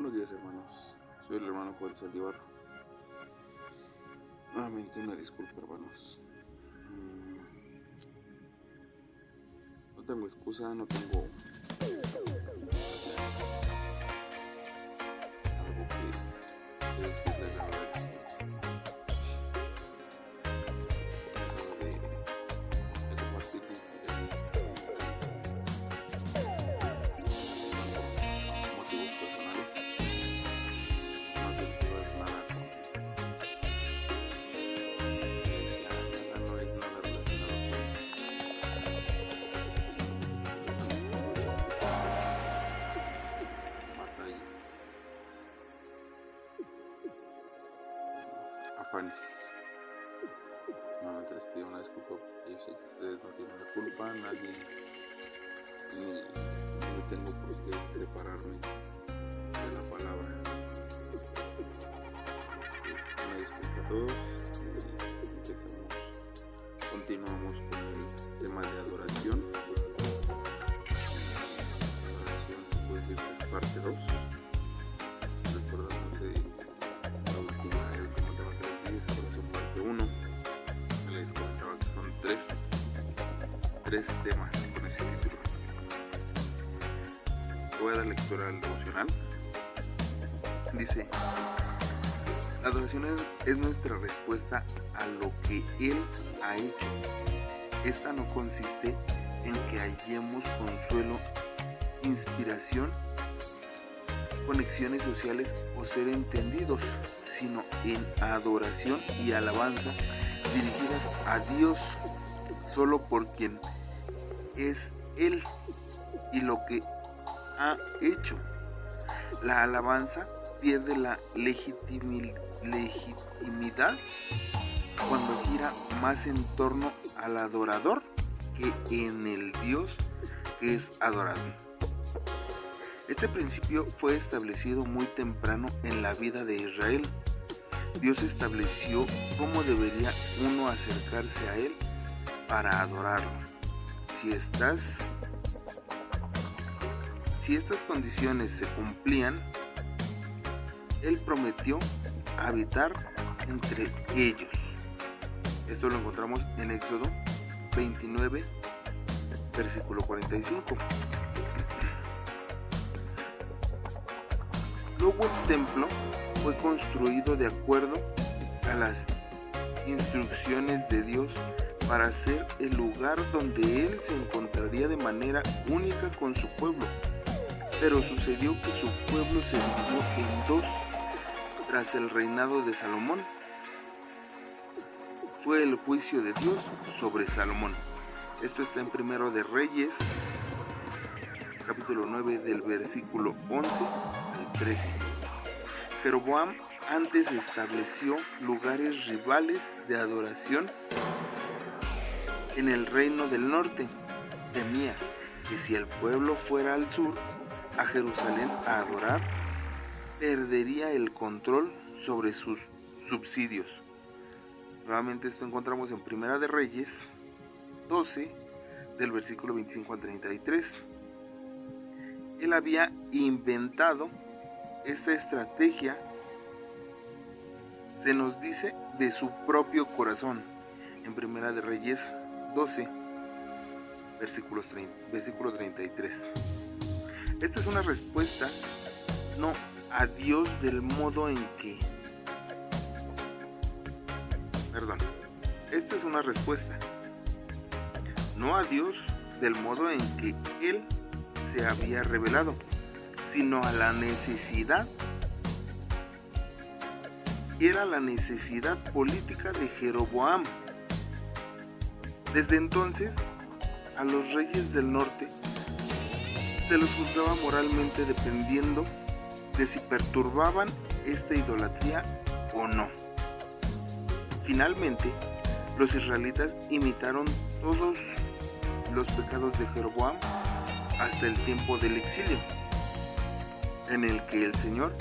Buenos días hermanos, soy el hermano Juan Saldívar. Nuevamente una disculpa hermanos. Mm, No tengo excusa, no tengo algo que, que decirles la verdad. Afanes. Nuevamente les pido una disculpa porque yo sé que ustedes no tienen la culpa, nadie ni, ni tengo por qué separarme de la palabra. Una disculpa a todos y empezamos, continuamos con el tema de adoración. Adoración se puede decir es parte 2. Tres, temas con ese título. Voy a dar lectura al devocional. Dice, la adoración es nuestra respuesta a lo que Él ha hecho. Esta no consiste en que hallemos consuelo, inspiración, conexiones sociales o ser entendidos, sino en adoración y alabanza dirigidas a Dios solo por quien es Él y lo que ha hecho. La alabanza pierde la legitimi- legitimidad cuando gira más en torno al adorador que en el Dios que es adorado. Este principio fue establecido muy temprano en la vida de Israel. Dios estableció cómo debería uno acercarse a Él para adorarlo. Si estas, si estas condiciones se cumplían, Él prometió habitar entre ellos. Esto lo encontramos en Éxodo 29, versículo 45. Luego el templo fue construido de acuerdo a las instrucciones de Dios para ser el lugar donde Él se encontraría de manera única con su pueblo. Pero sucedió que su pueblo se dividió en dos tras el reinado de Salomón. Fue el juicio de Dios sobre Salomón. Esto está en Primero de Reyes, capítulo 9 del versículo 11 al 13. Jeroboam antes estableció lugares rivales de adoración en el reino del norte. Temía que si el pueblo fuera al sur, a Jerusalén a adorar, perdería el control sobre sus subsidios. Nuevamente esto encontramos en Primera de Reyes 12 del versículo 25 al 33. Él había inventado esta estrategia, se nos dice, de su propio corazón. En Primera de Reyes 12, versículos 30, versículo 33. Esta es una respuesta no a Dios del modo en que... Perdón. Esta es una respuesta no a Dios del modo en que Él se había revelado, sino a la necesidad. Era la necesidad política de Jeroboam. Desde entonces, a los reyes del norte se los juzgaba moralmente dependiendo de si perturbaban esta idolatría o no. Finalmente, los israelitas imitaron todos los pecados de Jeroboam hasta el tiempo del exilio, en el que el Señor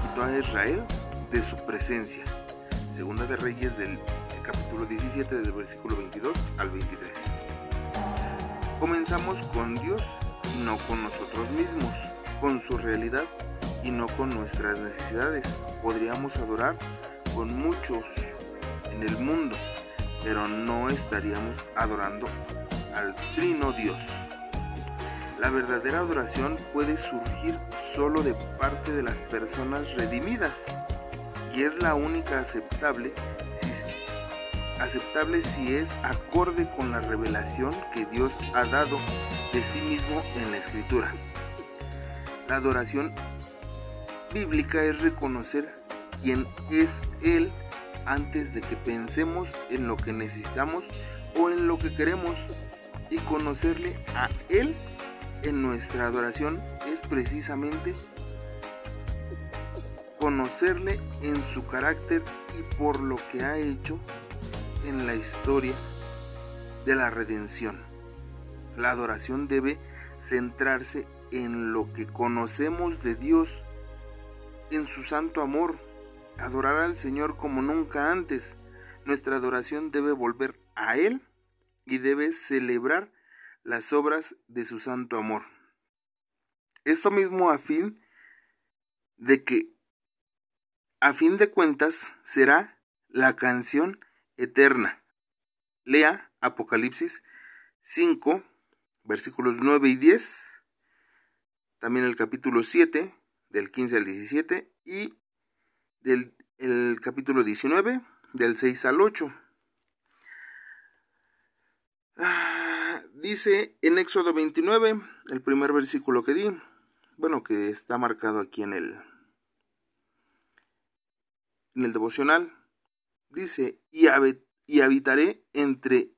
quitó a Israel de su presencia. Segunda de Reyes del capítulo 17 del versículo 22 al 23. Comenzamos con Dios y no con nosotros mismos, con su realidad y no con nuestras necesidades. Podríamos adorar con muchos en el mundo, pero no estaríamos adorando al Trino Dios. La verdadera adoración puede surgir solo de parte de las personas redimidas y es la única aceptable si, aceptable si es acorde con la revelación que Dios ha dado de sí mismo en la escritura. La adoración bíblica es reconocer quién es Él antes de que pensemos en lo que necesitamos o en lo que queremos y conocerle a Él en nuestra adoración es precisamente conocerle en su carácter y por lo que ha hecho en la historia de la redención. La adoración debe centrarse en lo que conocemos de Dios, en su santo amor, adorar al Señor como nunca antes. Nuestra adoración debe volver a Él y debe celebrar las obras de su santo amor. Esto mismo a fin de que, a fin de cuentas, será la canción eterna. Lea Apocalipsis 5, versículos 9 y 10, también el capítulo 7, del 15 al 17, y del el capítulo 19, del 6 al 8. Dice en Éxodo 29, el primer versículo que di, bueno, que está marcado aquí en el, en el devocional, dice, y, habitaré entre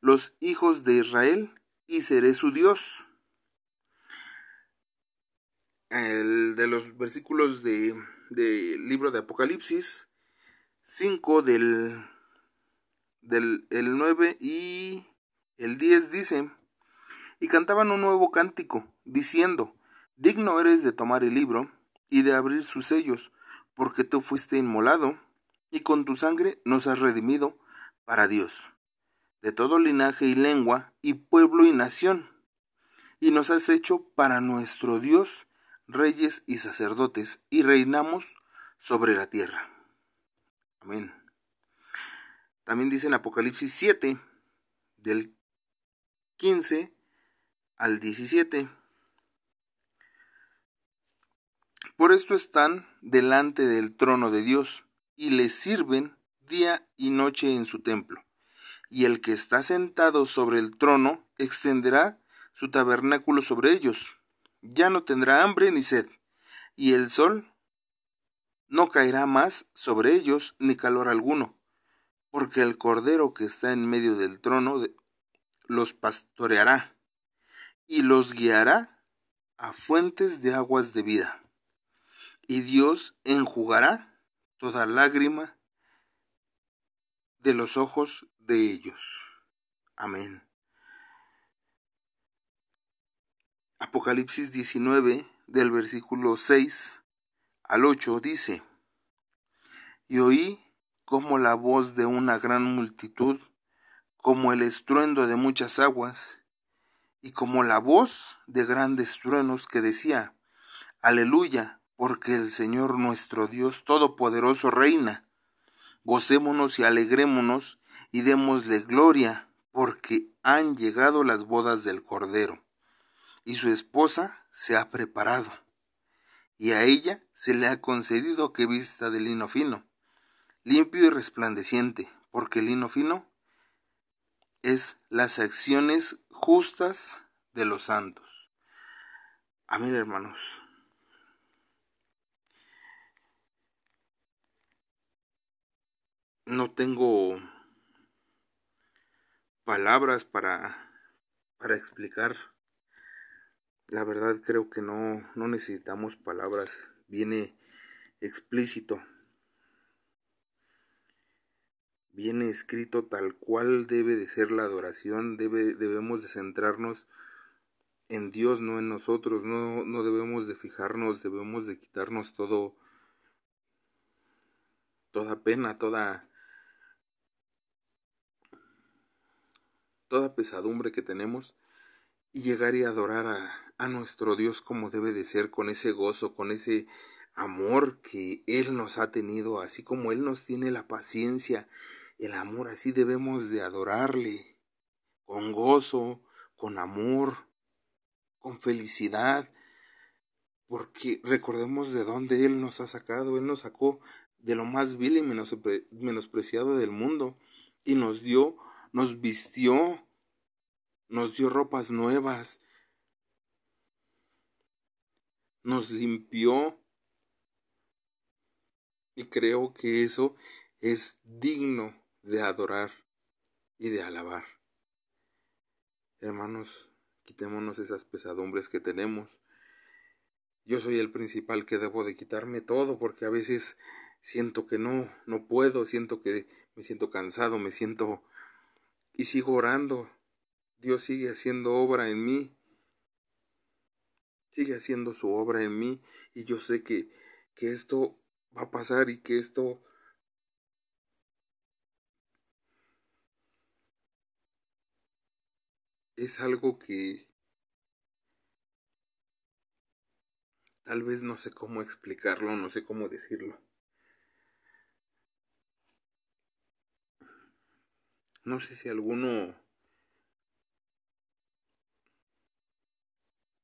los hijos de Israel y seré su Dios. El de los versículos del de libro de Apocalipsis 5 del, del el 9 y el 10 dice, y cantaban un nuevo cántico, diciendo, digno eres de tomar el libro y de abrir sus sellos, porque tú fuiste inmolado, y con tu sangre nos has redimido para Dios, de todo linaje y lengua, y pueblo y nación, y nos has hecho para nuestro Dios reyes y sacerdotes, y reinamos sobre la tierra. Amén. También dice en Apocalipsis 7, del 15 al 17. Por esto están delante del trono de Dios y le sirven día y noche en su templo. Y el que está sentado sobre el trono extenderá su tabernáculo sobre ellos. Ya no tendrá hambre ni sed, y el sol no caerá más sobre ellos ni calor alguno, porque el cordero que está en medio del trono los pastoreará y los guiará a fuentes de aguas de vida. Y Dios enjugará toda lágrima de los ojos de ellos. Amén. Apocalipsis 19 del versículo 6 al 8 dice, Y oí como la voz de una gran multitud como el estruendo de muchas aguas, y como la voz de grandes truenos que decía, Aleluya, porque el Señor nuestro Dios Todopoderoso reina. Gocémonos y alegrémonos y démosle gloria, porque han llegado las bodas del Cordero, y su esposa se ha preparado, y a ella se le ha concedido que vista de lino fino, limpio y resplandeciente, porque el lino fino es las acciones justas de los santos. Amén, hermanos. No tengo palabras para, para explicar. La verdad creo que no, no necesitamos palabras. Viene explícito viene escrito tal cual debe de ser la adoración, debe, debemos de centrarnos en Dios, no en nosotros, no, no debemos de fijarnos, debemos de quitarnos todo, toda pena, toda, toda pesadumbre que tenemos y llegar y adorar a, a nuestro Dios como debe de ser, con ese gozo, con ese amor que Él nos ha tenido, así como Él nos tiene la paciencia, el amor, así debemos de adorarle, con gozo, con amor, con felicidad, porque recordemos de dónde Él nos ha sacado, Él nos sacó de lo más vil y menospreciado del mundo y nos dio, nos vistió, nos dio ropas nuevas, nos limpió y creo que eso es digno de adorar y de alabar. Hermanos, quitémonos esas pesadumbres que tenemos. Yo soy el principal que debo de quitarme todo porque a veces siento que no, no puedo, siento que me siento cansado, me siento y sigo orando. Dios sigue haciendo obra en mí. Sigue haciendo su obra en mí y yo sé que, que esto va a pasar y que esto es algo que tal vez no sé cómo explicarlo, no sé cómo decirlo. No sé si alguno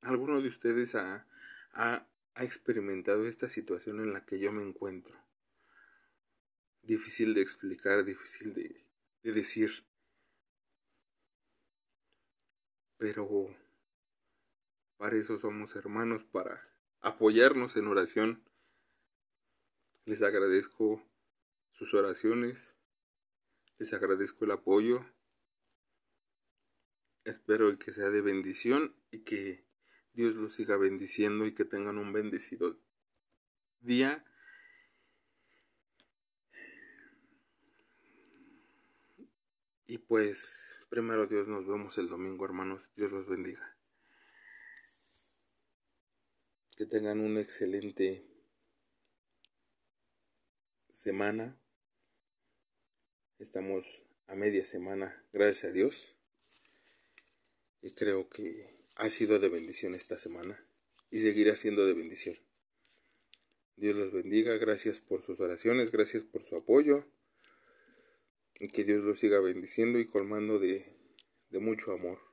alguno de ustedes ha, ha, experimentado esta situación en la que yo me encuentro. Difícil de explicar, difícil de, de decir. pero para eso somos hermanos, para apoyarnos en oración. Les agradezco sus oraciones, les agradezco el apoyo. Espero que sea de bendición y que Dios los siga bendiciendo y que tengan un bendecido día. Y pues Primero Dios, nos vemos el domingo, hermanos. Dios los bendiga. Que tengan una excelente semana. Estamos a media semana, gracias a Dios. Y creo que ha sido de bendición esta semana y seguirá siendo de bendición. Dios los bendiga, gracias por sus oraciones, gracias por su apoyo. Y que Dios los siga bendiciendo y colmando de, de mucho amor.